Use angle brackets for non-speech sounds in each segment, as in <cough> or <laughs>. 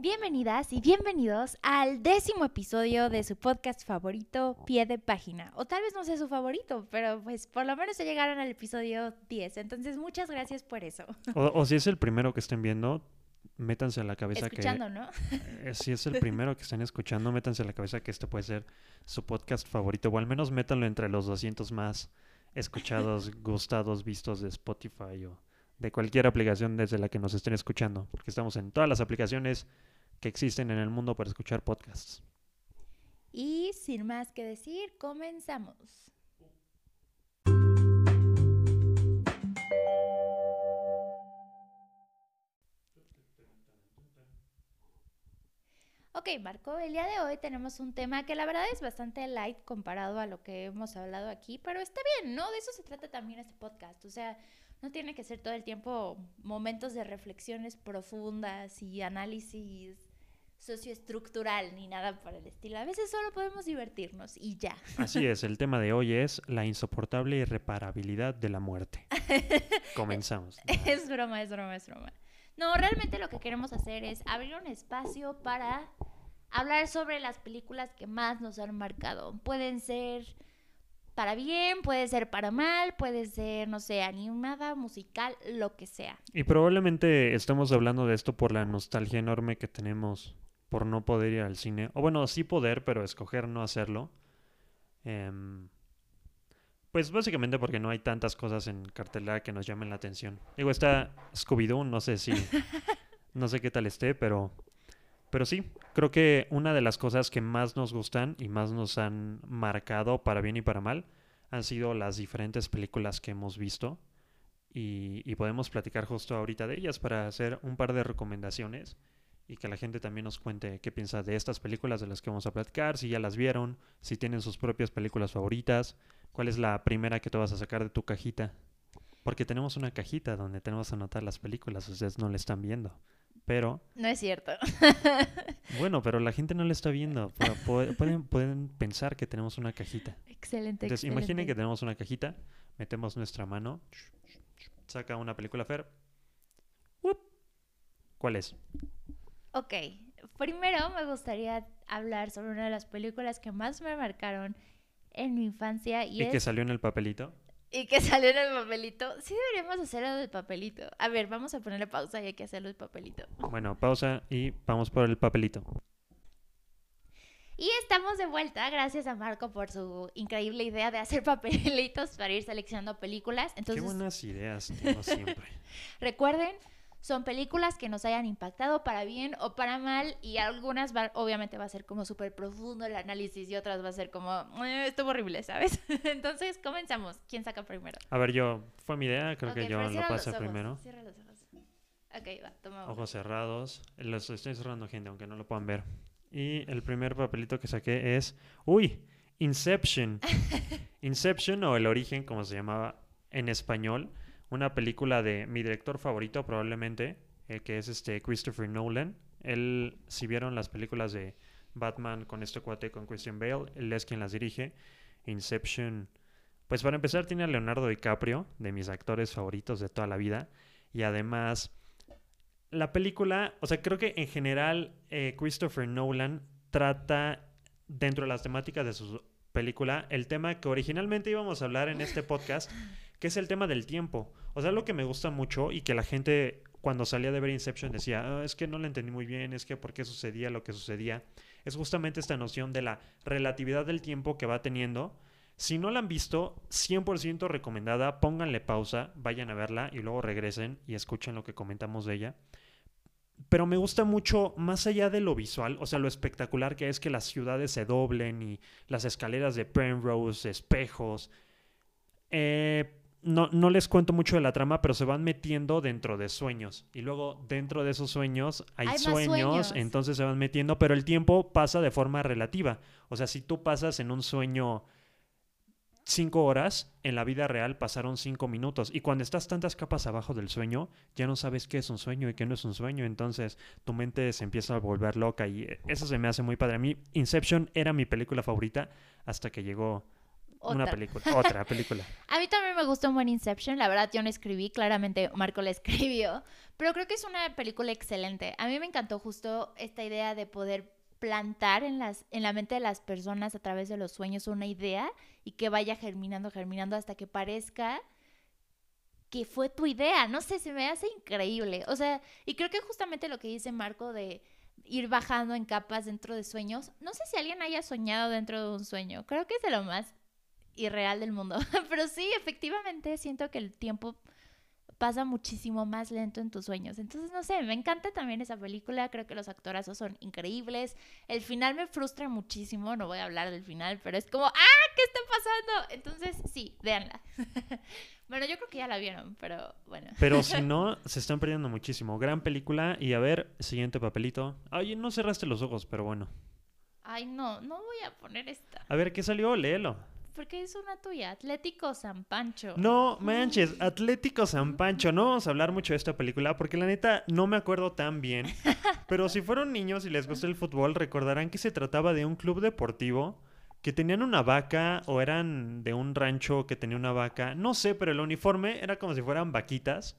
Bienvenidas y bienvenidos al décimo episodio de su podcast favorito, Pie de Página. O tal vez no sea su favorito, pero pues por lo menos se llegaron al episodio 10. Entonces, muchas gracias por eso. <laughs> O, o si es el primero que estén viendo, métanse a la cabeza Escuchando, que... ¿no? <laughs> eh, si es el primero que estén escuchando, métanse a la cabeza que este puede ser su podcast favorito. O al menos métanlo entre los 200 más escuchados, <laughs> gustados, vistos de Spotify o de cualquier aplicación desde la que nos estén escuchando. Porque estamos en todas las aplicaciones que existen en el mundo para escuchar podcasts. Y sin más que decir, comenzamos. Ok, Marco, el día de hoy tenemos un tema que la verdad es bastante light comparado a lo que hemos hablado aquí, pero está bien, ¿no? De eso se trata también este podcast. O sea, no tiene que ser todo el tiempo momentos de reflexiones profundas y análisis socioestructural ni nada por el estilo. A veces solo podemos divertirnos y ya. Así <laughs> es, el tema de hoy es la insoportable irreparabilidad de la muerte. <laughs> Comenzamos. Es broma, es broma, es broma. No, realmente lo que queremos hacer es abrir un espacio para hablar sobre las películas que más nos han marcado. Pueden ser para bien, puede ser para mal, puede ser, no sé, animada, musical, lo que sea. Y probablemente estamos hablando de esto por la nostalgia enorme que tenemos por no poder ir al cine. O bueno, sí poder, pero escoger no hacerlo. Em, pues básicamente porque no hay tantas cosas en cartelera que nos llamen la atención. Digo, está Scooby-Doo, no sé si... <laughs> no sé qué tal esté, pero... Pero sí, creo que una de las cosas que más nos gustan y más nos han marcado para bien y para mal han sido las diferentes películas que hemos visto. Y, y podemos platicar justo ahorita de ellas para hacer un par de recomendaciones y que la gente también nos cuente qué piensa de estas películas de las que vamos a platicar, si ya las vieron, si tienen sus propias películas favoritas, cuál es la primera que te vas a sacar de tu cajita. Porque tenemos una cajita donde tenemos que anotar las películas, ustedes no la están viendo. Pero, No es cierto. <laughs> bueno, pero la gente no la está viendo. pero Pueden, pueden pensar que tenemos una cajita. excelente. Entonces, imaginen que tenemos una cajita, metemos nuestra mano, saca una película Fer. ¿Cuál es? Ok, primero me gustaría hablar sobre una de las películas que más me marcaron en mi infancia y, ¿Y es... que salió en el papelito? Y que <laughs> salió en el papelito. Sí deberíamos hacerlo del papelito. A ver, vamos a ponerle pausa y hay que hacerlo del papelito. Bueno, pausa y vamos por el papelito. Y estamos de vuelta, gracias a Marco por su increíble idea de hacer <laughs> papelitos para ir seleccionando películas. Qué Entonces, buenas ideas tengo siempre. <laughs> recuerden, son películas que nos hayan impactado para bien o para mal y algunas va- obviamente va a ser como súper profundo el análisis y otras va a ser como, "Eh, estuvo horrible, ¿sabes? <laughs> Entonces, comenzamos. ¿Quién saca primero? A ver, yo, fue mi idea, creo que yo lo ojos, primero. Cierra los ojos. Ok, va, toma. Ojos cerrados. Los estoy cerrando, gente, aunque no lo puedan ver. Y el primer papelito que saqué es, uy, Inception. <laughs> Inception o El Origen, como se llamaba en español. Una película de mi director favorito probablemente, eh, que es este Christopher Nolan. Él, si vieron las películas de Batman con este cuate, con Christian Bale, él es quien las dirige. Inception, pues para empezar tiene a Leonardo DiCaprio, de mis actores favoritos de toda la vida. Y además, la película, o sea, creo que en general eh, Christopher Nolan trata dentro de las temáticas de su película el tema que originalmente íbamos a hablar en este podcast, <laughs> que es el tema del tiempo. O sea, lo que me gusta mucho y que la gente cuando salía de ver Inception decía, "Ah, es que no lo entendí muy bien, es que por qué sucedía lo que sucedía, es justamente esta noción de la relatividad del tiempo que va teniendo. Si no la han visto, 100% recomendada, pónganle pausa, vayan a verla y luego regresen y escuchen lo que comentamos de ella. Pero me gusta mucho, más allá de lo visual, o sea, lo espectacular que es que las ciudades se doblen y las escaleras de Penrose, espejos. Eh, no, no les cuento mucho de la trama, pero se van metiendo dentro de sueños. Y luego dentro de esos sueños hay, sueños, sueños. entonces se van metiendo, pero el tiempo pasa de forma relativa. O sea, si tú pasas en un sueño cinco horas, en la vida real pasaron cinco minutos. Y cuando estás tantas capas abajo del sueño, ya no sabes qué es un sueño y qué no es un sueño. Entonces tu mente se empieza a volver loca y eh, eso se me hace muy padre. A mí Inception era mi película favorita hasta que llegó Una Otra. película, otra película. <laughs> A mí también me gustó un buen Inception. La verdad, yo no escribí. Claramente, Marco la <laughs> escribió. Pero creo que es una película excelente. A mí me encantó justo esta idea de poder plantar en, las, en la mente de las personas a través de los sueños una idea y que vaya germinando, germinando hasta que parezca que fue tu idea. No sé, se me hace increíble. O sea, y creo que justamente lo que dice Marco de ir bajando en capas dentro de sueños. No sé si alguien haya soñado dentro de un sueño. Creo que es de lo más irreal del mundo. <laughs> Pero sí, efectivamente, siento que el tiempo pasa muchísimo más lento en tus sueños. Entonces, no sé, me encanta también esa película. Creo que los actorazos son increíbles. El final me frustra muchísimo. No voy a hablar del final, pero es como, ¡ah! ¿Qué está pasando? Entonces, sí, véanla. <laughs> bueno, yo creo que ya la vieron, pero bueno. Pero si <laughs> no, se están perdiendo muchísimo. Gran película. Y a ver, siguiente papelito. Ay, no cerraste los ojos, pero bueno. Ay, no, no voy a poner esta. A ver, ¿qué salió? Léelo. Porque es una tuya. Atlético San Pancho. No manches, Atlético San Pancho. No vamos a hablar mucho de esta película porque la neta no me acuerdo tan bien. <laughs> Pero si fueron niños y les gusta el fútbol, recordarán que se trataba de un club deportivo que tenían una vaca o eran de un rancho que tenía una vaca. No sé, pero el uniforme era como si fueran vaquitas.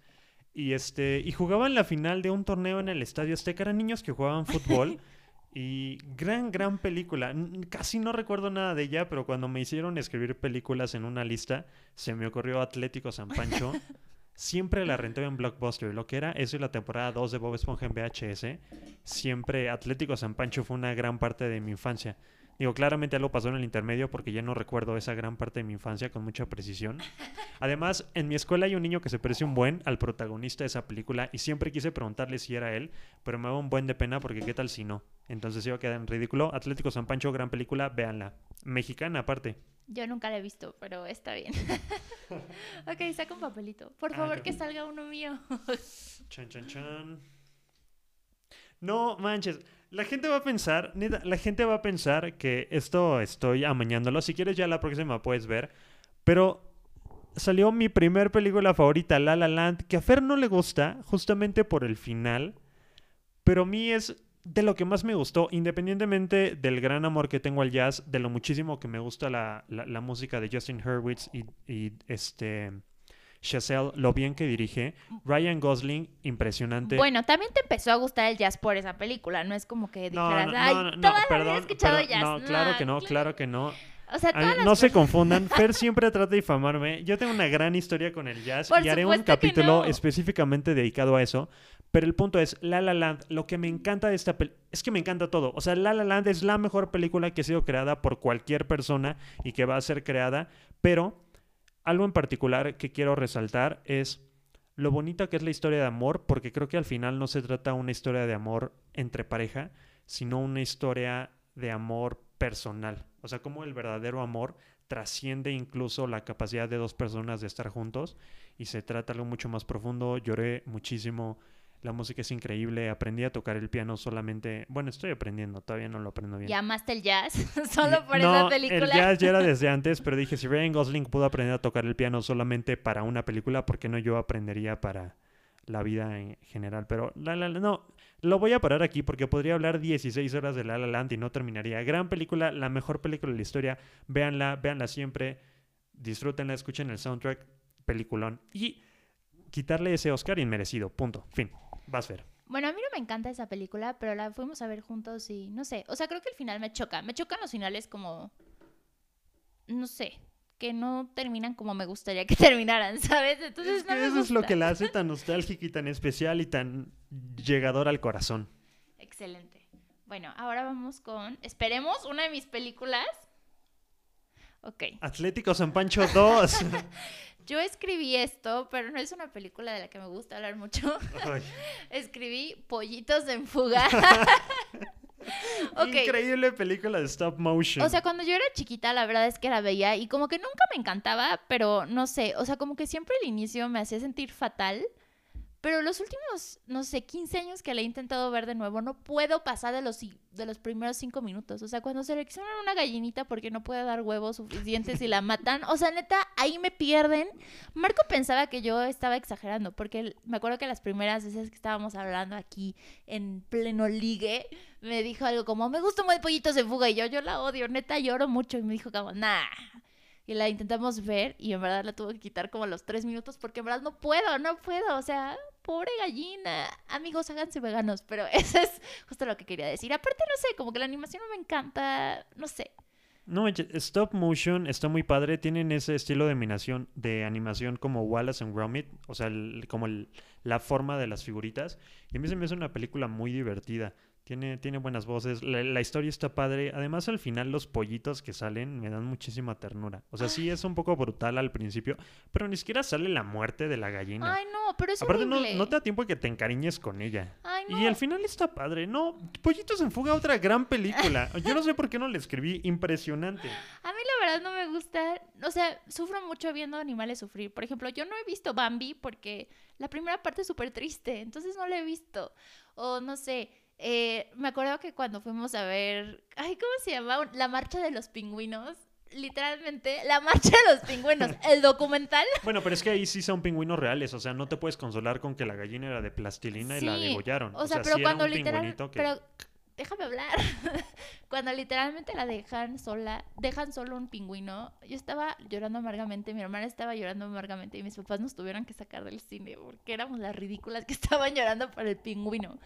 Y este y jugaban la final de un torneo en el Estadio Azteca. Eran niños que jugaban fútbol. <laughs> Y gran, gran película. Casi no recuerdo nada de ella, pero cuando me hicieron escribir películas en una lista, se me ocurrió Atlético San Pancho. <laughs> Siempre la renté en Blockbuster. Lo que era eso y la temporada 2 de Bob Esponja en VHS. Siempre Atlético San Pancho fue una gran parte de mi infancia. Digo, claramente algo pasó en el intermedio porque ya no recuerdo esa gran parte de mi infancia con mucha precisión. Además, en mi escuela hay un niño que se parece un buen al protagonista de esa película y siempre quise preguntarle si era él, pero me daba un buen de pena porque qué tal si no. Entonces iba a quedar en ridículo. Atlético San Pancho, gran película, véanla. Mexicana aparte. Yo nunca la he visto, pero está bien. <laughs> ok, saca un papelito. Por Ah, favor, que salga uno mío. <laughs> Chan, chan, chan. No manches. La gente va a pensar, neta, la gente va a pensar que esto estoy amañándolo. Si quieres, ya la próxima puedes ver. Pero salió mi primer película favorita, La La Land, que a Fer no le gusta, justamente por el final. Pero a mí es de lo que más me gustó, independientemente del gran amor que tengo al jazz, de lo muchísimo que me gusta la, la- la música de Justin Hurwitz y, y este Chazelle, lo bien que dirige. Ryan Gosling, impresionante. Bueno, también te empezó a gustar el jazz por esa película. No es como que no, dijeras, no, ay, no, no, toda la vida he escuchado perdón, jazz. no, claro que no, claro que no. O sea, todas las no se confundan, <laughs> Fer siempre trata de difamarme. Yo tengo una gran historia con el jazz Por y haré un capítulo no. específicamente dedicado a eso. Pero el punto es, La La Land, lo que me encanta de esta película, es que me encanta todo. O sea, La La Land es la mejor película que ha sido creada por cualquier persona y que va a ser creada. Pero algo en particular que quiero resaltar es lo bonita que es la historia de amor, porque creo que al final no se trata una historia de amor entre pareja, sino una historia de amor personal. O sea, como el verdadero amor trasciende incluso la capacidad de dos personas de estar juntos y se trata algo mucho más profundo. Lloré muchísimo. La música es increíble. Aprendí a tocar el piano solamente. Bueno, estoy aprendiendo, todavía no lo aprendo bien. ¿Y amaste el jazz? <laughs> <laughs> Solo por no, esa película. El jazz ya era <laughs> desde antes, pero dije, si Ryan Gosling pudo aprender a tocar el piano solamente para una película, ¿por qué no yo aprendería para la vida en general? Pero la, la, la- no, lo voy a parar aquí porque podría hablar 16 horas de La La Land y no terminaría. Gran película, la mejor película de la historia. Véanla, véanla siempre. Disfrútenla, escuchen el soundtrack, peliculón. Y quitarle ese Oscar inmerecido, punto, fin. Vas a ver. Bueno, a mí no me encanta esa película, pero la fuimos a ver juntos y no sé. O sea, creo que el final me choca. Me chocan los finales como. No sé. Que no terminan como me gustaría que <laughs> terminaran, ¿sabes? Entonces Es no que me eso es lo que la hace tan nostálgica y tan especial y tan llegador al corazón. Excelente. Bueno, ahora vamos con. Esperemos una de mis películas. Ok. Atlético San Pancho 2. <laughs> Yo escribí esto, pero no es una película de la que me gusta hablar mucho. <laughs> Escribí Pollitos en Fuga. <laughs> Increíble película de stop motion. O sea, cuando yo era chiquita, la verdad es que la veía y como que nunca me encantaba, pero no sé, o sea, como que siempre el inicio me hacía sentir fatal. Pero los últimos, no sé, 15 años que la he intentado ver de nuevo, no puedo pasar de los, de los primeros 5 minutos. O sea, cuando seleccionan una gallinita porque no puede dar huevos suficientes y la <laughs> matan, o sea, neta, ahí me pierden. Marco pensaba que yo estaba exagerando, porque me acuerdo que las primeras veces que estábamos hablando aquí en pleno ligue, me dijo algo como, me gusta muy pollitos en fuga, y yo, yo la odio, neta, lloro mucho, y me dijo como, nah. y la intentamos ver y en verdad la tuve que quitar como a los tres minutos porque en verdad no puedo, no puedo, o sea, pobre gallina. Amigos, háganse veganos, pero <laughs> eso es justo lo que quería decir. Aparte, no sé, como que la animación no me encanta, no sé. No, stop motion está muy padre. Tienen ese estilo de animación, de animación como Wallace and Gromit, o sea, como el- la forma de las figuritas. Y a mí se me hace una película muy divertida. Tiene, tiene buenas voces, la, la historia está padre. Además, al final, los pollitos que salen me dan muchísima ternura. O sea, sí es un poco brutal al principio, pero ni siquiera sale la muerte de la gallina. Ay, no, pero es Aparte, no, horrible. no te da tiempo que te encariñes con ella. Ay, no. Y al final está padre. No, Pollitos en Fuga, otra gran película. <laughs> Yo no sé por qué no le escribí. Impresionante. A mí la verdad no me gusta, o sea, sufro mucho viendo animales sufrir. Por ejemplo, yo no he visto Bambi porque la primera parte es súper triste, entonces no la he visto. O no sé, eh, me acuerdo que cuando fuimos a ver, ay, ¿cómo se llama? La marcha de los pingüinos. Literalmente, la marcha de los pingüinos, <laughs> el documental. Bueno, pero es que ahí sí son pingüinos reales. O sea, no te puedes consolar con que la gallina era de plastilina y la degollaron. O sea, pero sí era cuando un literal, pingüinito que- pero déjame hablar. <laughs> cuando literalmente la dejan sola, dejan solo un pingüino, yo estaba llorando amargamente, mi hermana estaba llorando amargamente y mis papás nos tuvieron que sacar del cine porque éramos las ridículas que <laughs> estaban llorando por el pingüino.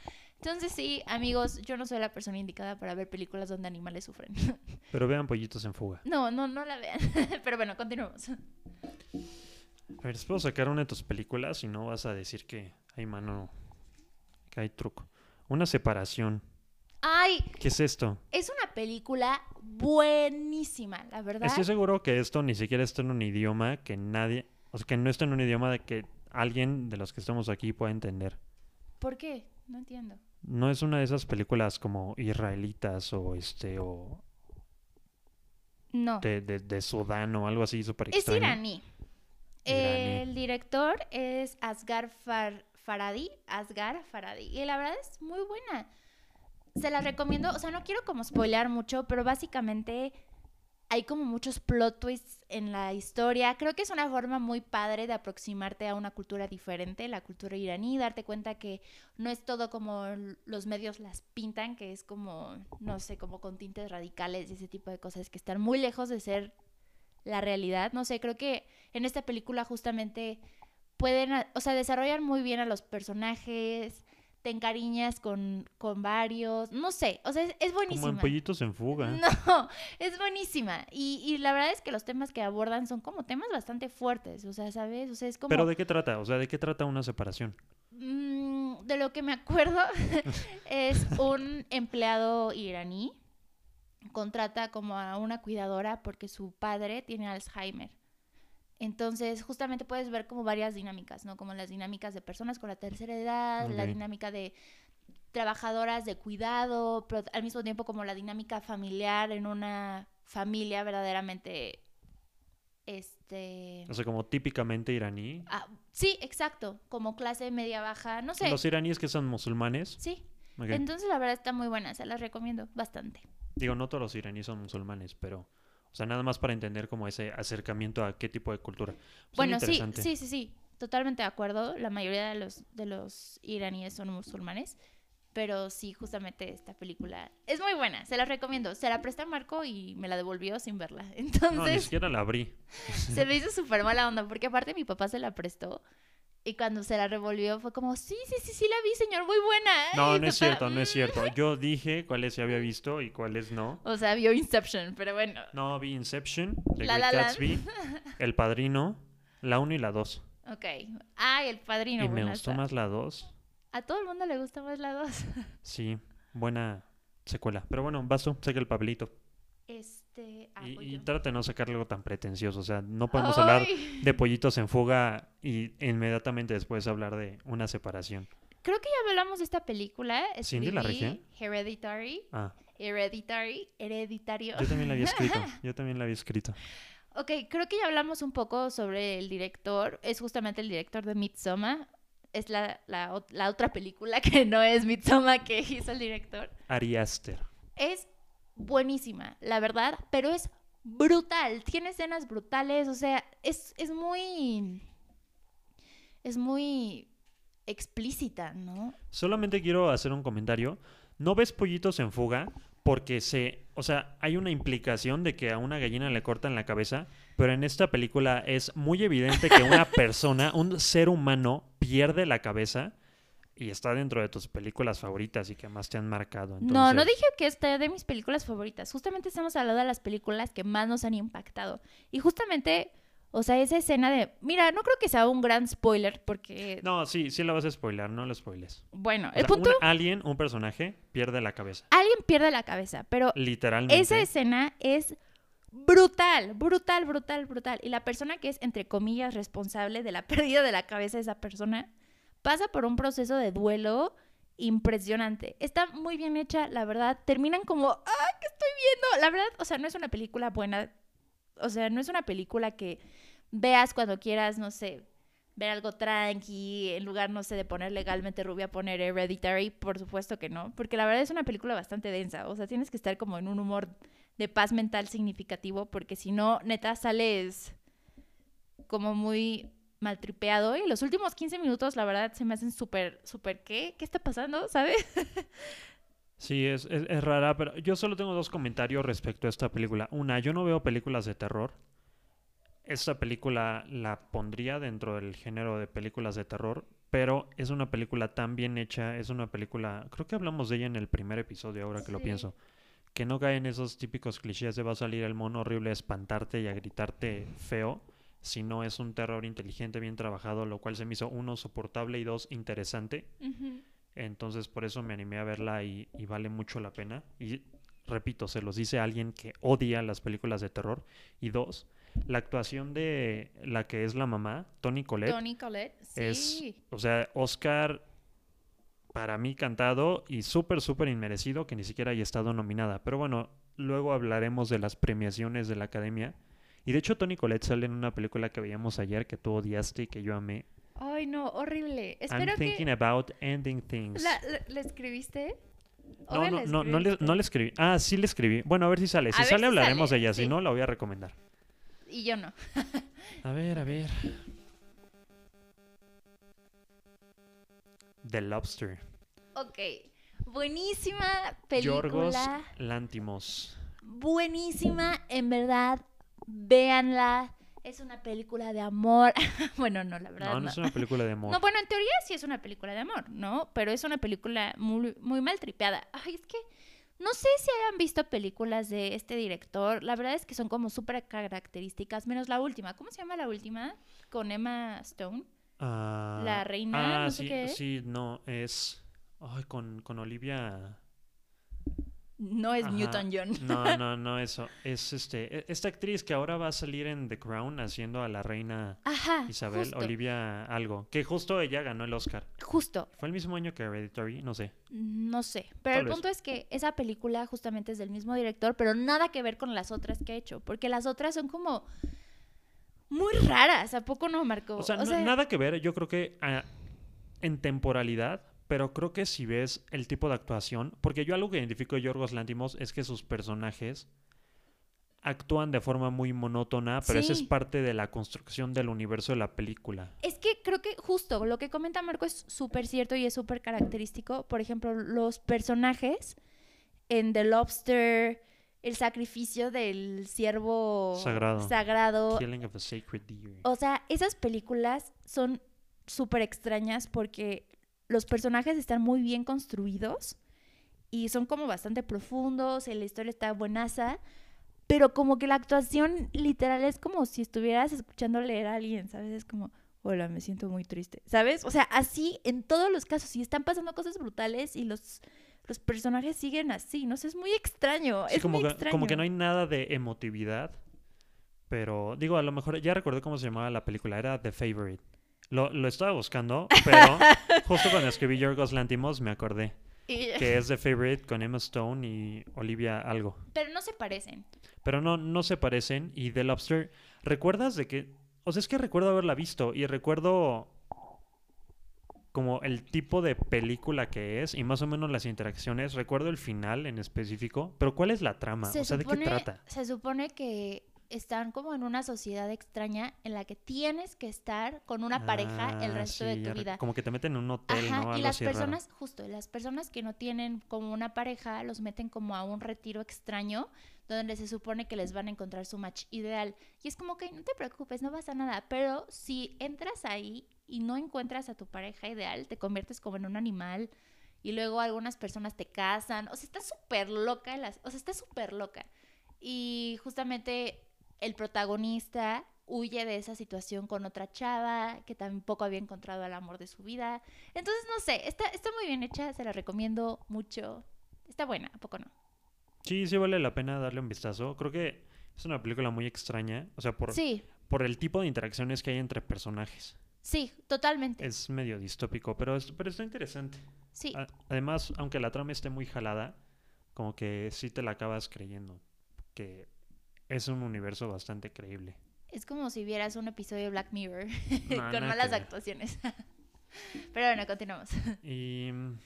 Entonces sí, amigos, yo no soy la persona indicada para ver películas donde animales sufren. <laughs> Pero vean Pollitos en Fuga. No, no, no la vean. <laughs> Pero bueno, continuemos. A ver, les puedo sacar una de tus películas y no vas a decir que hay mano, que hay truco. Una separación. Ay, ¿Qué es esto? es una película buenísima, la verdad. Estoy seguro que esto ni siquiera está en un idioma que nadie, o sea, que no está en un idioma de que alguien de los que estamos aquí pueda entender. ¿Por qué? No entiendo. No es una de esas películas como israelitas o este o No. de, de, de Sudán o algo así súper Es extraño. iraní. Iraní. El director es Asghar Far- Farhadi. Asghar Farhadi. Y la verdad es muy buena. Se la recomiendo. O sea, no quiero como spoilear mucho, pero básicamente hay como muchos plot twists en la historia. Creo que es una forma muy padre de aproximarte a una cultura diferente, la cultura iraní, darte cuenta que no es todo como los medios las pintan, que es como, no sé, como con tintes radicales y ese tipo de cosas que están muy lejos de ser la realidad. No sé, creo que en esta película justamente pueden, o sea, desarrollan muy bien a los personajes, te encariñas con, con varios, no sé, o sea, es, es Como en buenísima. Pollitos en Fuga. No, <laughs> es buenísima. Y, y la verdad es que los temas que abordan son como temas bastante fuertes, o sea, ¿sabes? O sea, es como... Pero ¿de qué trata? O sea, ¿de qué trata una separación? Mm, de lo que me acuerdo, <laughs> es un empleado iraní contrata como a una cuidadora porque su padre tiene Alzheimer. Entonces, justamente puedes ver como varias dinámicas, ¿no? Como las dinámicas de personas con la tercera edad, la dinámica de trabajadoras de cuidado, pero al mismo tiempo como la dinámica familiar en una familia verdaderamente, este... O sea, como típicamente iraní. ah, sí, exacto, como clase media baja, no sé. Los iraníes que son musulmanes. Sí, entonces la verdad está muy buena, se las recomiendo bastante. Digo, no todos los iraníes son musulmanes, pero... O sea, nada más para entender como ese acercamiento a qué tipo de cultura. Pues bueno, sí, sí, sí, sí, totalmente de acuerdo. La mayoría de los, de los iraníes son musulmanes, pero sí, justamente esta película es muy buena, se la recomiendo. Se la presta a Marco y me la devolvió sin verla. <laughs> No, ni Entonces siquiera la abrí. se me hizo súper mala onda, porque aparte mi papá se la prestó. Y cuando se la revolvió fue como, sí, sí, sí, sí la vi, señor, muy buena. No, Y no es papá, cierto, no es cierto. <laughs> Yo dije cuáles se había visto y cuáles no. O sea, vio Inception, pero bueno. No, vi Inception, The La Great La. Gatsby, <laughs> El Padrino, la 1 y la 2. Ok. Ay, el padrino. y me gustó más la 2. A todo el mundo le gusta más la 2. Sí, buena secuela. Pero bueno, vas tú, saca el Pablito. <laughs> Este. ah, y y trata de no sacar algo tan pretencioso. O sea, no podemos hablar de pollitos en fuga y inmediatamente después hablar de una separación. Creo que ya hablamos de esta película. ¿Cindy la regia? Hereditary. Ah, Hereditary. Hereditario. yo también la había escrito. <laughs> Yo también la había escrito. Ok, creo que ya hablamos un poco sobre el director. Es justamente el director de Midsommar. Es la, la, la otra película <laughs> que no es Midsommar que hizo el director. Ari Aster. Es buenísima, la verdad, pero es brutal. Tiene escenas brutales, o sea, es, es muy. Es muy explícita, ¿no? Solamente quiero hacer un comentario. No ves pollitos en fuga porque se, o sea, hay una implicación de que a una gallina le cortan la cabeza pero en esta película es muy evidente que una <laughs> persona, un ser humano, pierde la cabeza y está dentro de tus películas favoritas y que más te han marcado. No, no dije que esté de mis películas favoritas. Justamente estamos hablando de las películas que más nos han impactado. Y justamente, o sea, esa escena de. Mira, no creo que sea un gran spoiler, porque. No, sí, sí la vas a spoiler, no lo spoiles. Bueno, O el sea, punto. un alien, un personaje, pierde la cabeza. Alguien pierde la cabeza, pero Literalmente. esa escena es brutal, brutal, brutal, brutal. Y la persona que es, entre comillas, responsable de la <laughs> pérdida de la cabeza de esa persona, pasa por un proceso de duelo impresionante. Está muy bien hecha, la verdad. Terminan como, ¡ah, qué estoy viendo! La verdad, o sea, no es una película buena. O sea, no es una película que veas cuando quieras, no sé, ver algo tranqui, en lugar, no sé, de poner legalmente rubia, poner Hereditary, por supuesto que no, porque la verdad es una película bastante densa, o sea, tienes que estar como en un humor de paz mental significativo, porque si no, neta, sales como muy maltripeado y los últimos 15 minutos, la verdad, se me hacen súper, súper, ¿qué? ¿Qué está pasando? <laughs> ¿Sabes? Sí, es, es, es rara, pero yo solo tengo dos comentarios respecto a esta película. Una, yo no veo películas de terror. Esta película la pondría dentro del género de películas de terror, pero es una película tan bien hecha, es una película, creo que hablamos de ella en el primer episodio, ahora que lo pienso, que no cae en esos típicos clichés de va a salir el mono horrible a espantarte y a gritarte feo, sino es un terror inteligente, bien trabajado, lo cual se me hizo uno soportable y dos interesante. Entonces por eso me animé a verla y, y vale mucho la pena. Y repito, se los dice alguien que odia las películas de terror. Y dos, la actuación de la que es la mamá, Toni Collette, Tony Collette, sí. es, o sea, Oscar para mí cantado y súper, súper inmerecido que ni siquiera haya estado nominada. Pero bueno, luego hablaremos de las premiaciones de la academia. Y de hecho Toni Collette sale en una película que veíamos ayer que tú odiaste y que yo amé. Ay, no, horrible. I'm Espero thinking que... about ending things. ¿La, la- la escribiste? No, no, no, no, le, escribiste. no le escribí. Ah, sí le escribí. Bueno, a ver si sale. Si A sale si hablaremos sale, de ella. Si no, la voy a recomendar. Y yo no. A ver, a ver. The Lobster. Ok. Buenísima Yorgos película. Lántimos. Buenísima, en verdad. Véanla. Es una película de amor. <laughs> bueno, no, la verdad. No, No, no es una película de amor. No, bueno, en teoría sí es una película de amor, ¿no? Pero es una película muy, muy mal tripeada. Ay, es que no sé si hayan visto películas de este director. La verdad es que son como súper características, menos la última. ¿Cómo se llama la última? Con Emma Stone. Ah, La reina, ah, no sé sí, qué sí, no, es... Ay, con, con Olivia... No es Ajá. Newton John. No, no, <laughs> no, eso. Es este, e- esta actriz que ahora va a salir en The Crown haciendo a la reina Ajá. Isabel, justo, Olivia algo. Que justo ella ganó el Oscar. Justo. Fue el mismo año que Hereditary, no sé. No sé. Pero Tal el vez. punto es que esa película justamente es del mismo director, pero nada que ver con las otras que ha hecho. Porque las otras son como muy raras. ¿A poco no, Marco? O sea, no- nada que ver, yo creo que ah, en temporalidad, pero creo que si ves el tipo de actuación, porque yo algo que identifico de Yorgos Lantimos es que sus personajes actúan de forma muy monótona, pero esa es Sí. parte de la construcción del universo de la película. Es que creo que justo lo que comenta Marco es súper cierto y es súper característico. Por ejemplo, los personajes en The Lobster, el sacrificio del ciervo Sagrado. sagrado. Killing of a Sacred Deer. O sea, esas películas son súper extrañas porque los personajes están muy bien construidos y son como bastante profundos, la historia está buenaza, pero como que la actuación literal es como si estuvieras escuchando leer a alguien, ¿sabes? Es como, hola, me siento muy triste, ¿sabes? O sea, así en todos los casos, y están pasando cosas brutales y los, los personajes siguen así, no sé, es muy extraño, Sí, es como, muy que, extraño. como que no hay nada de emotividad. Pero digo, a lo mejor ya recuerdo cómo se llamaba la película, era The Favorite. Lo, lo estaba buscando, pero <laughs> justo cuando escribí Yorgos Lantimos me acordé Y- que es The Favorite con Emma Stone y Olivia algo. Pero no se parecen. Pero no, no se parecen. Y The Lobster, ¿recuerdas de que? O sea, es que recuerdo haberla visto y recuerdo como el tipo de película que es y más o menos las interacciones. Recuerdo el final en específico, pero ¿cuál es la trama? Se o sea, ¿de qué trata? Se supone que están como en una sociedad extraña en la que tienes que estar con una pareja el Ah, resto de tu vida. Como que te meten en un hotel, Ajá, ¿no? y Algo las así raro. personas, justo, y las personas que no tienen como una pareja los meten como a un retiro extraño donde se supone que les van a encontrar su match ideal. Y es como que no te preocupes, no pasa nada, pero si entras ahí y no encuentras a tu pareja ideal, te conviertes como en un animal y luego algunas personas te casan, o sea, está súper loca, las, o sea, está súper loca. Y justamente el protagonista huye de esa situación con otra chava que tampoco había encontrado el amor de su vida. Entonces, no sé, está, está muy bien hecha, se la recomiendo mucho. Está buena, ¿a poco no? Sí, sí vale la pena darle un vistazo. Creo que es una película muy extraña. O sea, por, Sí, por el tipo de interacciones que hay entre personajes. sí, totalmente. Es medio distópico, pero, es- pero está interesante. Sí, A- Además, aunque la trama esté muy jalada, como que sí te la acabas creyendo. Que es un universo bastante creíble. es como si vieras un episodio de Black Mirror <laughs> No, <laughs> con malas actuaciones. <laughs> Pero bueno, continuamos. Y. mm,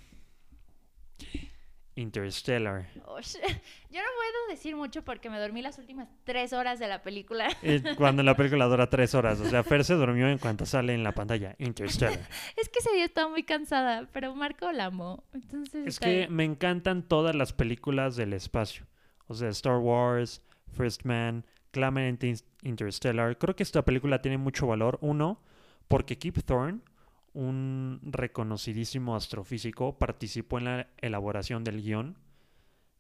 Interstellar. Yo no puedo decir mucho porque me dormí las últimas tres horas de la película. Eh, Cuando la película dura tres horas. O sea, Fer se durmió en cuanto sale en la pantalla. Interstellar. Es que ese día estaba muy cansada, pero Marco la amó. Entonces Es que bien. me encantan todas las películas del espacio. O sea, Star Wars, First Man, claramente In- Interstellar. Creo que esta película tiene mucho valor. Uno, porque Kip Thorne, un reconocidísimo astrofísico, participó en la elaboración del guion.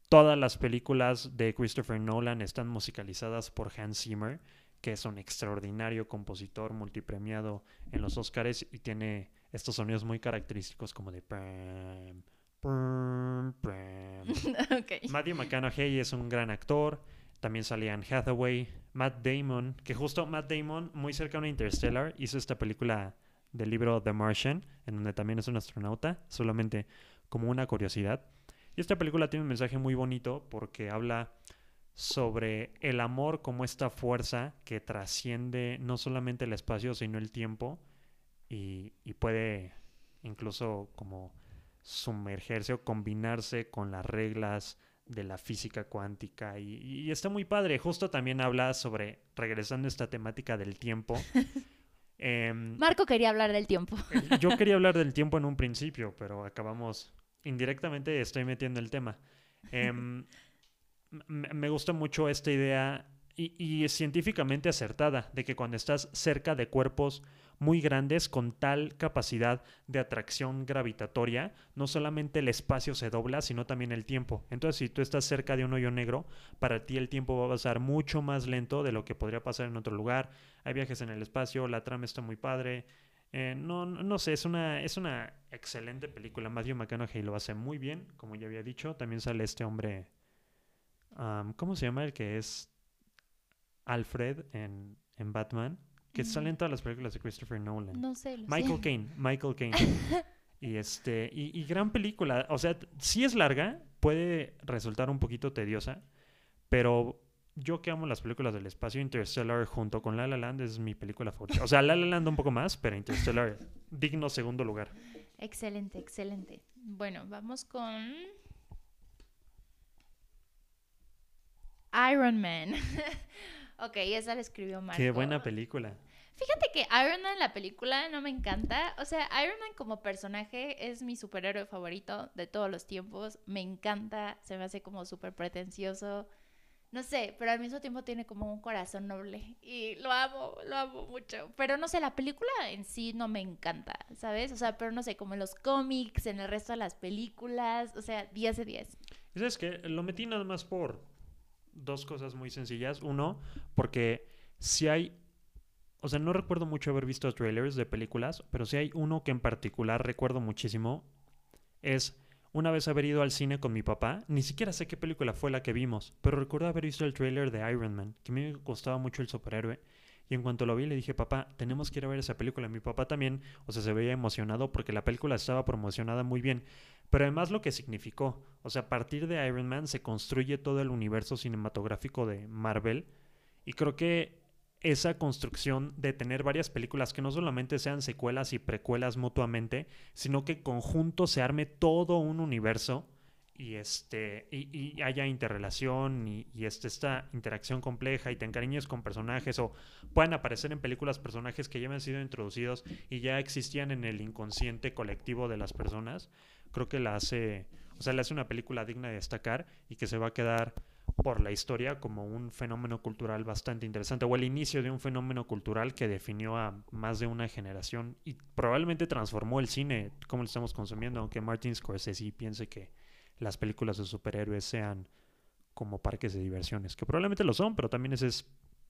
Todas las películas de Christopher Nolan están musicalizadas por Hans Zimmer, que es un extraordinario compositor multipremiado en los Oscars y tiene estos sonidos muy característicos como de... pam, pam, pam. <laughs> Ok. Matthew McConaughey es un gran actor. También salía Anne Hathaway, Matt Damon, que justo Matt Damon, muy cercano a Interstellar, hizo esta película del libro The Martian, en donde también es un astronauta, solamente como una curiosidad. Y esta película tiene un mensaje muy bonito porque habla sobre el amor como esta fuerza que trasciende no solamente el espacio, sino el tiempo y, y puede incluso como sumergerse o combinarse con las reglas de la física cuántica y, y está muy padre. Justo también habla sobre, regresando a esta temática del tiempo, <laughs> em, Marco quería hablar del tiempo. eh, yo quería hablar del tiempo en un <laughs> principio, pero acabamos indirectamente estoy metiendo el tema. Em, me gusta mucho esta idea y, y es científicamente acertada de que cuando estás cerca de cuerpos muy grandes con tal capacidad de atracción gravitatoria, no solamente el espacio se dobla, sino también el tiempo. Entonces, si tú estás cerca de un hoyo negro, para ti el tiempo va a pasar mucho más lento de lo que podría pasar en otro lugar. Hay viajes en el espacio, la trama está muy padre. Eh, no, no sé, es una, es una excelente película. Matthew McConaughey lo hace muy bien, como ya había dicho. También sale este hombre, ¿cómo se llama? El que es Alfred en, en Batman, que Mm. sale en todas las películas de Christopher Nolan. No sé. Lo Michael. Caine, Michael Caine. <laughs> y este, y, y gran película. O sea, si es larga, puede resultar un poquito tediosa, pero yo que amo las películas del espacio, Interstellar junto con La La Land es mi película favorita. O sea, La La Land un poco más, pero Interstellar digno segundo lugar. Excelente, excelente. Bueno, vamos con Iron Man. <laughs> ok, esa la escribió Marco. Qué buena película. Fíjate que Iron Man, la película, no me encanta. O sea, Iron Man como personaje es mi superhéroe favorito de todos los tiempos. Me encanta, se me hace como súper pretencioso. No sé, pero al mismo tiempo tiene como un corazón noble. Y lo amo, lo amo mucho. Pero no sé, la película en sí no me encanta, ¿sabes? O sea, pero no sé, como en los cómics, en el resto de las películas. O sea, 10 de 10. Y sabes que lo metí nada más por dos cosas muy sencillas. Uno, porque si hay. O sea, no recuerdo mucho haber visto trailers de películas, pero si hay uno que en particular recuerdo muchísimo. Es una vez haber ido al cine con mi papá. Ni siquiera sé qué película fue la que vimos, pero recuerdo haber visto el trailer de Iron Man, que a mí me gustaba mucho el superhéroe. Y en cuanto lo vi, le dije, papá, tenemos que ir a ver esa película. Mi papá también, o sea, se veía emocionado porque la película estaba promocionada muy bien. Pero además lo que significó, o sea, a partir de Iron Man se construye todo el universo cinematográfico de Marvel. Y creo que esa construcción de tener varias películas que no solamente sean secuelas y precuelas mutuamente, sino que conjunto se arme todo un universo y este y, y haya interrelación y, este, esta interacción compleja y te encariñes con personajes o puedan aparecer en películas personajes que ya habían sido introducidos y ya existían en el inconsciente colectivo de las personas, creo que la hace, o sea, le hace una película digna de destacar y que se va a quedar por la historia como un fenómeno cultural bastante interesante o el inicio de un fenómeno cultural que definió a más de una generación y probablemente transformó el cine como lo estamos consumiendo, aunque Martin Scorsese piense que las películas de superhéroes sean como parques de diversiones, que probablemente lo son, pero también ese es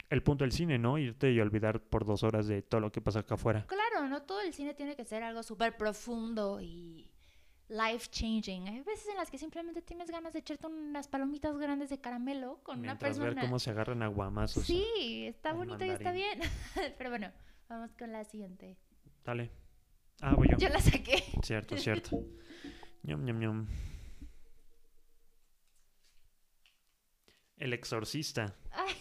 el punto del cine, ¿no? Irte y olvidar por dos horas de todo lo que pasa acá afuera. Claro, no todo el cine tiene que ser algo súper profundo y life changing. Hay veces en las que simplemente tienes ganas de echarte unas palomitas grandes de caramelo con Mientras una persona. ver cómo se agarran aguamazos. Sí, está bonito y está bien. <laughs> Pero bueno, vamos con la siguiente. Dale. Ah, voy yo. Yo la saqué. Cierto, cierto. <laughs> ñam, ñam, ñam. El exorcista. <laughs> Ay,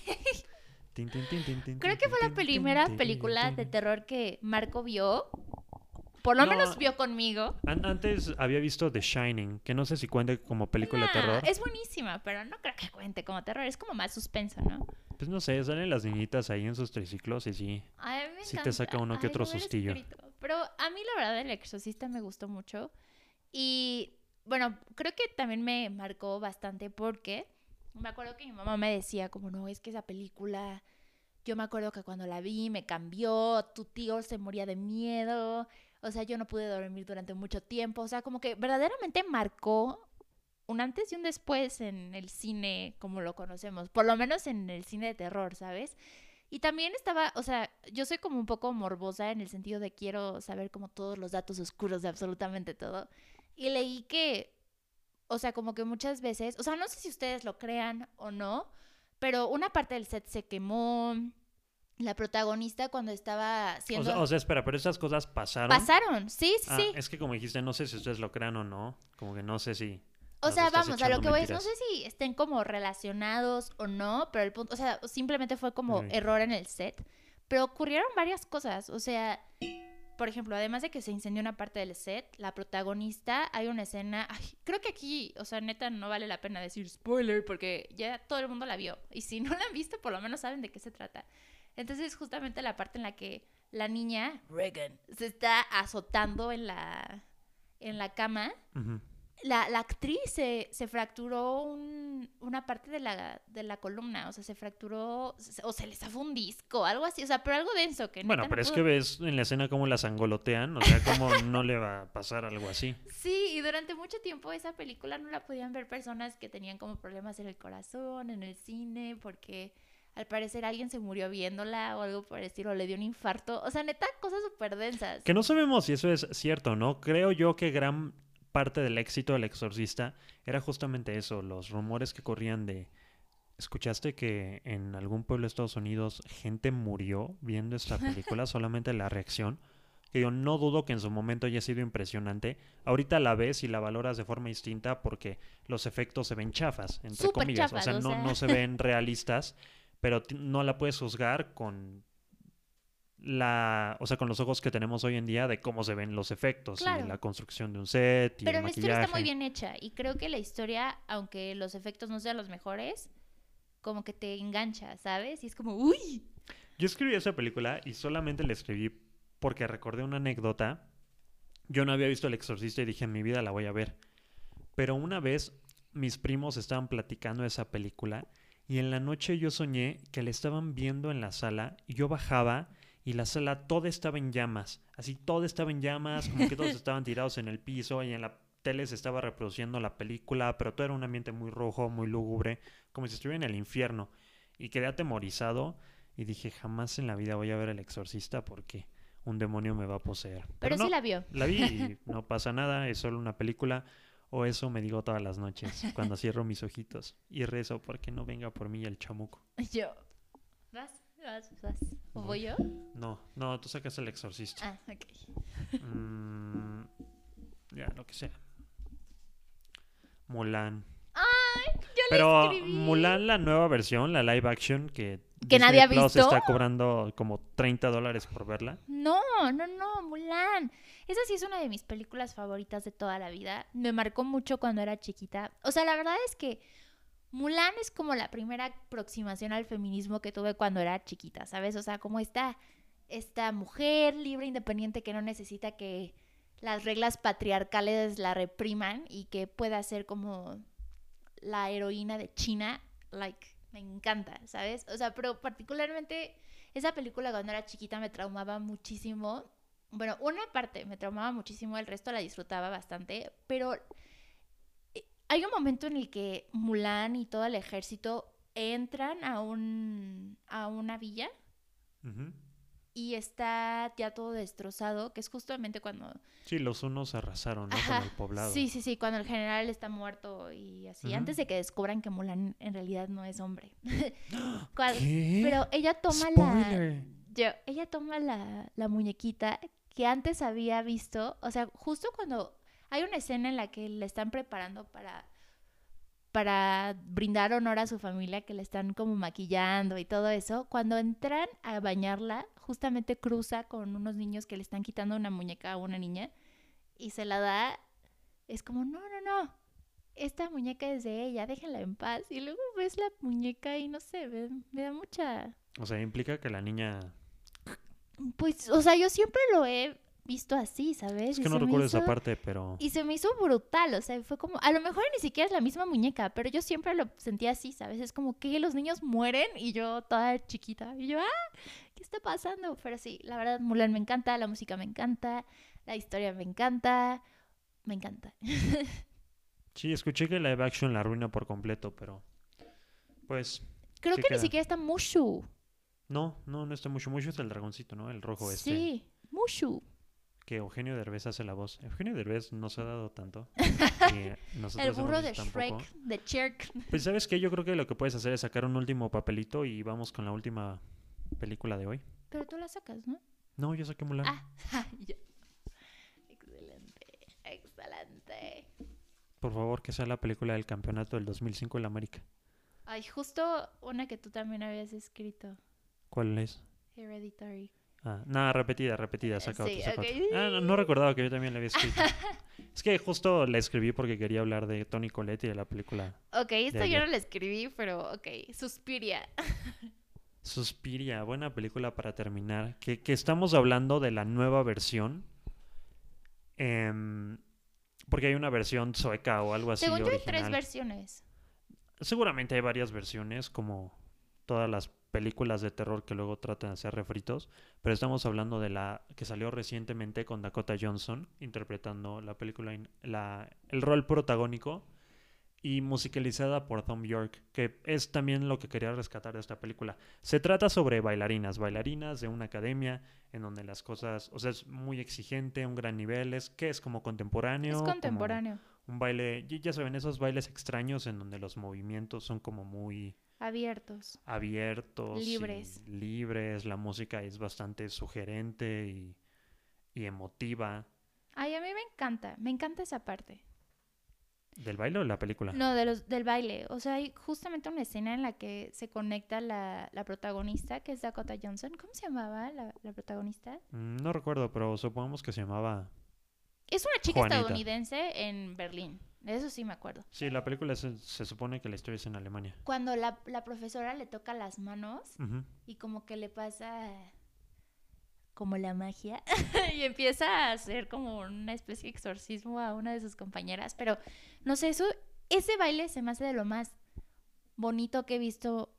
tin, tin, tin, Creo que fue la primera película de terror que Marco vio. Por lo No. menos vio conmigo. An- antes había visto The Shining, que no sé si cuente como película de terror. Es buenísima, pero no creo que cuente como terror. Es como más suspenso, ¿no? Pues no sé, salen las niñitas ahí en sus triciclos y sí. A mí me Sí te saca uno que Ay, otro sustillo. Pero a mí la verdad el exorcista me gustó mucho. Y bueno, creo que también me marcó bastante porque me acuerdo que mi mamá me decía como, no, es que esa película, yo me acuerdo que cuando la vi me cambió, tu tío se moría de miedo, o sea, yo no pude dormir durante mucho tiempo, o sea, como que verdaderamente marcó un antes y un después en el cine como lo conocemos, por lo menos en el cine de terror, ¿sabes? Y también estaba, o sea, yo soy como un poco morbosa en el sentido de quiero saber como todos los datos oscuros de absolutamente todo. Y leí que, o sea, como que muchas veces, o sea, no sé si ustedes lo crean o no, pero una parte del set se quemó. La protagonista cuando estaba O siendo... sea, o sea, espera, pero esas cosas pasaron. Pasaron, sí, sí, Ah, sí. es que como dijiste, no sé si ustedes lo crean o no. Como que no sé si. O sea, vamos, a lo que voy es, no sé si estén como relacionados o no, pero el punto, o sea, simplemente fue como error en el set. Pero ocurrieron varias cosas, o sea, por ejemplo, además de que se incendió una parte del set, la protagonista, hay una escena, ay, creo que aquí, o sea, neta, no vale la pena decir spoiler porque ya todo el mundo la vio. Y si no la han visto, por lo menos saben de qué se trata. Entonces, justamente la parte en la que la niña, Regan, se está azotando en la, en la cama Ujú. La, la actriz se, se fracturó un- una parte de la, de la columna, o sea, se fracturó, se- o se le zafó un disco, algo así, o sea, pero algo denso que Bueno, no pero es pudo- que ves en la escena cómo las angolotean, o sea, cómo <laughs> no le va a pasar algo así. Sí, y durante mucho tiempo esa película no la podían ver personas que tenían como problemas en el corazón, en el cine, porque al parecer alguien se murió viéndola o algo por el estilo, le dio un infarto, o sea, neta, cosas súper densas. Que no sabemos si eso es cierto, ¿no? Creo yo que gran parte del éxito del exorcista era justamente eso, los rumores que corrían de... ¿Escuchaste que en algún pueblo de Estados Unidos gente murió viendo esta <laughs> película? Solamente la reacción. Que yo no dudo que en su momento haya sido impresionante. Ahorita la ves y la valoras de forma distinta porque los efectos se ven chafas, entre comillas. chafas, o sea, o no, sea. no se ven realistas, pero no la puedes juzgar con la, o sea, con los ojos que tenemos hoy en día de cómo se ven los efectos Claro. y la construcción de un set y Pero el la historia está muy bien hecha y creo que la historia, aunque los efectos no sean los mejores, como que te engancha, ¿sabes? Y es como, uy, Yo escribí esa película y solamente la escribí porque recordé una anécdota. Yo no había visto El Exorcista y dije, en mi vida la voy a ver. Pero una vez mis primos estaban platicando de esa película y en la noche yo soñé que la estaban viendo en la sala y yo bajaba y la sala toda estaba en llamas. Así toda estaba en llamas, como que todos <laughs> estaban tirados en el piso y en la tele se estaba reproduciendo la película, pero todo era un ambiente muy rojo, muy lúgubre, como si estuviera en el infierno. Y quedé atemorizado y dije, jamás en la vida voy a ver El Exorcista porque un demonio me va a poseer. pero, sí no, la vio. la vi y <laughs> no pasa nada, es solo una película. O eso me digo todas las noches cuando <laughs> cierro mis ojitos y rezo porque no venga por mí el chamuco. Yo. ¿Vas? ¿Vas? ¿Vas? ¿O voy yo? No, no, tú sacas el exorcista. Ah, ok. Mm, ya, lo que sea. Mulan. ¡Ay! Yo Pero escribí. Mulan, la nueva versión, la live action, que Que nadie ha Plus visto. está cobrando como 30 dólares por verla. No, no, no, Mulan. Esa sí es una de mis películas favoritas de toda la vida. Me marcó mucho cuando era chiquita. O sea, la verdad es que Mulan es como la primera aproximación al feminismo que tuve cuando era chiquita, ¿sabes? O sea, como esta, esta mujer libre, independiente, que no necesita que las reglas patriarcales la repriman y que pueda ser como la heroína de China. Like, me encanta, ¿sabes? O sea, pero particularmente esa película cuando era chiquita me traumaba muchísimo. Bueno, una parte me traumaba muchísimo, el resto la disfrutaba bastante, pero hay un momento en el que Mulan y todo el ejército entran a un a una villa y está ya todo destrozado, que es justamente cuando Sí, los unos arrasaron, ¿no? Ajá, Con el poblado. Sí, sí, sí, cuando el general está muerto y así, antes de que descubran que Mulan en realidad no es hombre. <gasps> Pero ella toma la yo, ella toma la, la muñequita que antes había visto, o sea, justo cuando hay una escena en la que le están preparando para para brindar honor a su familia, que le están como maquillando y todo eso, cuando entran a bañarla, justamente cruza con unos niños que le están quitando una muñeca a una niña y se la da, es como, no, no, no, esta muñeca es de ella, déjenla en paz. Y luego ves la muñeca y no sé, me, me da mucha... O sea, implica que la niña... Pues, o sea, yo siempre lo he visto así, ¿sabes? Es Y que no se me recuerdo esa parte, pero... Y se me hizo brutal, o sea, fue como, a lo mejor ni siquiera es la misma muñeca, pero yo siempre lo sentía así, ¿sabes? Es como que los niños mueren y yo toda chiquita, y yo, ah, ¿qué está pasando? Pero sí, la verdad, Mulan me encanta, la música me encanta, la historia me encanta, me encanta. <laughs> Sí, escuché que live action la arruina por completo, pero... Pues... Creo Sí que queda. ni siquiera está Mushu. No, no, no está mucho. Mucho es el dragoncito, ¿no? El rojo este. Sí, Mushu. Que Eugenio Derbez hace la voz. Eugenio Derbez no se ha dado tanto. <laughs> El burro de tampoco. Shrek, de Cherk. Pues sabes qué, yo creo que lo que puedes hacer es sacar un último papelito y vamos con la última película de hoy. Pero tú la sacas, ¿no? No, yo saqué Mulan. Ah, <laughs> ya. Excelente, excelente. Por favor, que sea la película del campeonato del 2005 en la América. Ay, justo una que tú también habías escrito, ¿Cuál es? Hereditary. Ah, nada, repetida, repetida, saca Sí, otra, saca ok. otra. Ah, no, no recordaba que yo también la había escrito. <laughs> es que justo la escribí porque quería hablar de Tony Colette y de la película Ok, esta yo no la escribí, pero ok, Suspiria. <laughs> Suspiria, buena película para terminar. Que, que estamos hablando de la nueva versión. em, porque hay una versión sueca o algo así. Según yo hay tres versiones. Seguramente hay varias versiones, como todas las películas de terror que luego tratan de hacer refritos. Pero estamos hablando de la que salió recientemente con Dakota Johnson, interpretando la película, la, el rol protagónico. Y musicalizada por Tom York, que es también lo que quería rescatar de esta película. Se trata sobre bailarinas, bailarinas de una academia en donde las cosas, o sea, es muy exigente, un gran nivel, es que es como contemporáneo. Es contemporáneo, un baile, ya saben, esos bailes extraños en donde los movimientos son como muy abiertos. abiertos, Libres. libres, la música es bastante sugerente y, y emotiva. Ay, a mí me encanta, me encanta esa parte. ¿Del baile o de la película? No, de los, del baile. O sea, hay justamente una escena en la que se conecta la, la protagonista, que es Dakota Johnson. ¿Cómo se llamaba la, la protagonista? Mm, No recuerdo, pero supongamos que se llamaba... Es una chica Juanita. estadounidense en Berlín. Eso sí me acuerdo. Sí, la película se, se supone que la historia es en Alemania. Cuando la, la profesora le toca las manos y como que le pasa como la magia <laughs> y empieza a hacer como una especie de exorcismo a una de sus compañeras, pero no sé, eso ese baile se me hace de lo más bonito que he visto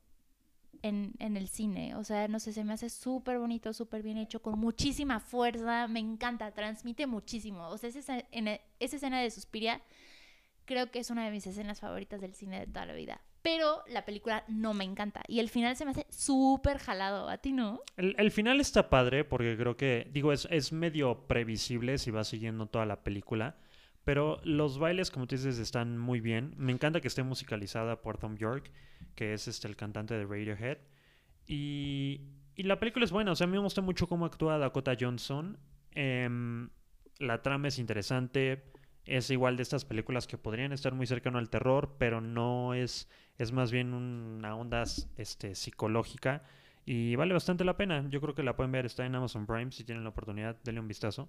en, en el cine, o sea, no sé, se me hace súper bonito, súper bien hecho, con muchísima fuerza, me encanta, transmite muchísimo, o sea, esa, en e- esa escena de Suspiria creo que es una de mis escenas favoritas del cine de toda la vida. Pero la película no me encanta. Y el final se me hace súper jalado. ¿A ti no? El, el final está padre porque creo que, digo, es, es medio previsible si vas siguiendo toda la película. Pero los bailes, como tú dices, están muy bien. Me encanta que esté musicalizada por Tom York, que es este, el cantante de Radiohead. Y, y la película es buena. O sea, a mí me gusta mucho cómo actúa Dakota Johnson. Em, la trama es interesante. Es igual de estas películas que podrían estar muy cercano al terror, pero no es, es más bien una onda este, psicológica y vale bastante la pena. Yo creo que la pueden ver, está en Amazon Prime, si tienen la oportunidad, denle un vistazo.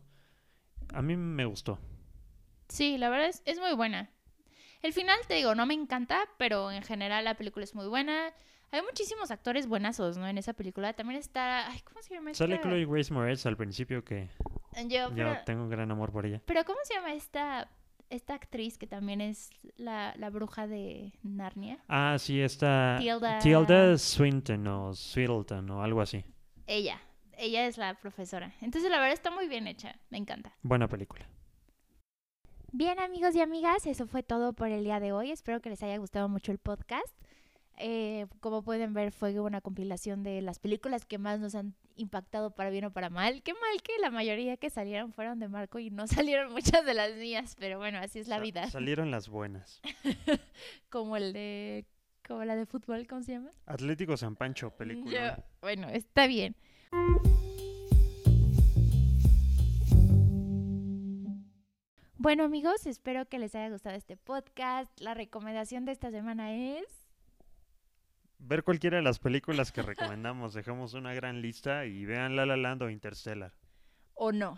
A mí me gustó. Sí, la verdad es, es muy buena. El final, te digo, no me encanta, pero en general la película es muy buena. Hay muchísimos actores buenazos, ¿no? En esa película. También está. Ay, ¿Cómo se llama esta? Sale Chloe Grace Moretz al principio que. Yo, yo tengo un gran amor por ella. Pero ¿cómo se llama esta esta actriz que también es la, la, bruja de Narnia. Ah, sí, esta Tilda... Swinton o Swiddleton o algo así. Ella, ella es la profesora. Entonces la verdad está muy bien hecha, me encanta. Buena película. Bien amigos y amigas, eso fue todo por el día de hoy. Espero que les haya gustado mucho el podcast. Eh, como pueden ver, fue una compilación de las películas que más nos han impactado para bien o para mal. Qué mal que la mayoría que salieron fueron de Marco y no <laughs> salieron muchas de las mías, pero bueno, así es la vida. Salieron las buenas. <laughs> como el de. Como la de fútbol, ¿cómo se llama? Atlético San Pancho, película. bueno, está bien. Bueno amigos, espero que les haya gustado este podcast. La recomendación de esta semana es ver cualquiera de las películas que recomendamos. Dejamos una gran lista y vean La La Land o Interstellar. O no.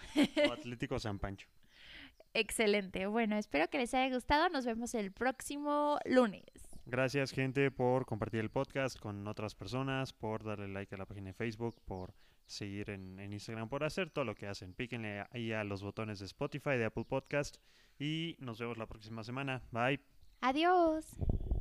o <laughs> Atlético San Pancho. Excelente. Bueno, espero que les haya gustado. Nos vemos el próximo lunes. Gracias, gente, por compartir el podcast con otras personas, por darle like a la página de Facebook, por seguir en, en Instagram, por hacer todo lo que hacen. Píquenle ahí a los botones de Spotify, de Apple Podcast y nos vemos la próxima semana. Bye. Adiós.